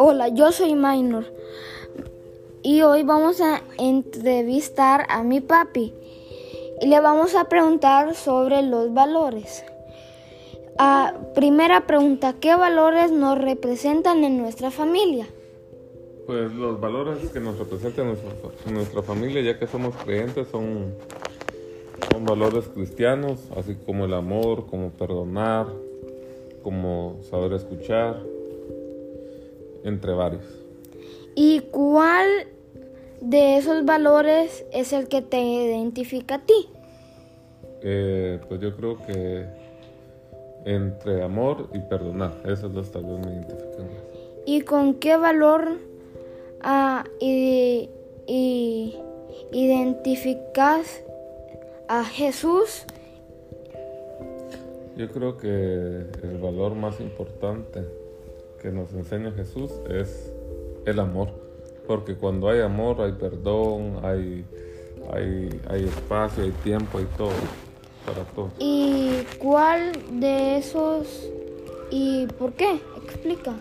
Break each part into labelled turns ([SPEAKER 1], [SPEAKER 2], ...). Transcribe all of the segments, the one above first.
[SPEAKER 1] Hola, yo soy Minor y hoy vamos a entrevistar a mi papi y le vamos a preguntar sobre los valores. Ah, primera pregunta, ¿qué valores nos representan en nuestra familia?
[SPEAKER 2] Pues los valores que nos representan en nuestra, familia, ya que somos creyentes, son, son valores cristianos, así como el amor, como perdonar, como saber escuchar, entre varios.
[SPEAKER 1] ¿Y cuál de esos valores es el que te identifica a ti?
[SPEAKER 2] Eh, pues yo creo que entre amor y perdonar, esos dos tal vez me identifican
[SPEAKER 1] ¿Y con qué valor ah, y, identificas a Jesús?
[SPEAKER 2] Yo creo que el valor más importante que nos enseña Jesús es el amor. Porque cuando hay amor hay perdón, hay, hay, hay espacio, hay tiempo, hay todo para todo.
[SPEAKER 1] ¿Y cuál de esos y por qué? Explica.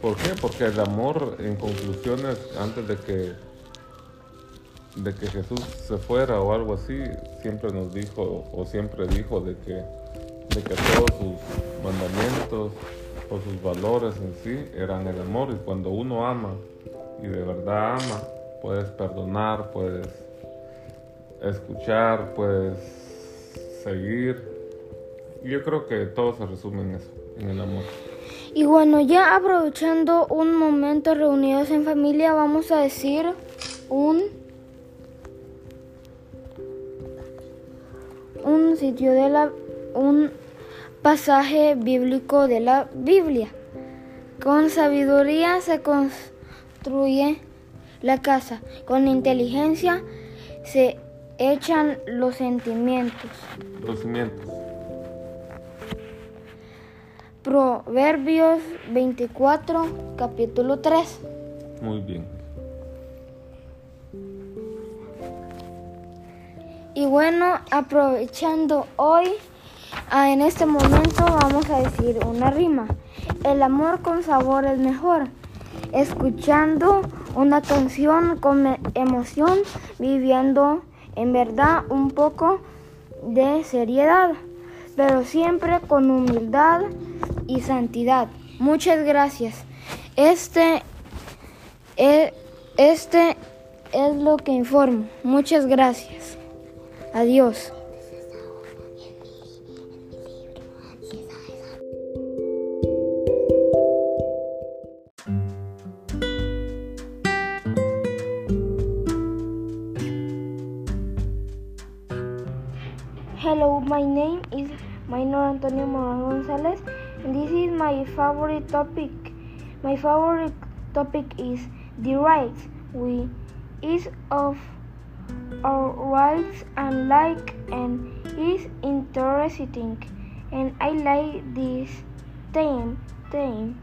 [SPEAKER 2] ¿Por qué? Porque el amor, en conclusiones, antes de que, de que Jesús se fuera o algo así, siempre nos dijo, o siempre dijo, de que, de que todos sus mandamientos o sus valores en sí eran el amor. Y cuando uno ama y de verdad ama, puedes perdonar, puedes escuchar, puedes seguir. Yo creo que todo se resume en eso, en el amor.
[SPEAKER 1] Y bueno, ya aprovechando un momento reunidos en familia, vamos a decir un un sitio de la un pasaje bíblico de la Biblia. Con sabiduría se construye la casa, con inteligencia se echan los sentimientos.
[SPEAKER 2] Los cimientos.
[SPEAKER 1] Proverbios 24, capítulo 3.
[SPEAKER 2] Muy bien.
[SPEAKER 1] Y bueno, aprovechando hoy, ah, en este momento vamos a decir una rima. El amor con sabor es mejor. Escuchando una canción con emoción, viviendo en verdad un poco de seriedad, pero siempre con humildad y santidad. Muchas gracias. Este, eh, este es lo que informo. Muchas gracias. Adiós. Hello, my name is Minor Antonio Moran Gonzalez, and this is my favorite topic. My favorite topic is the rights. We is of our rights and like and is interesting, and I like this theme. theme.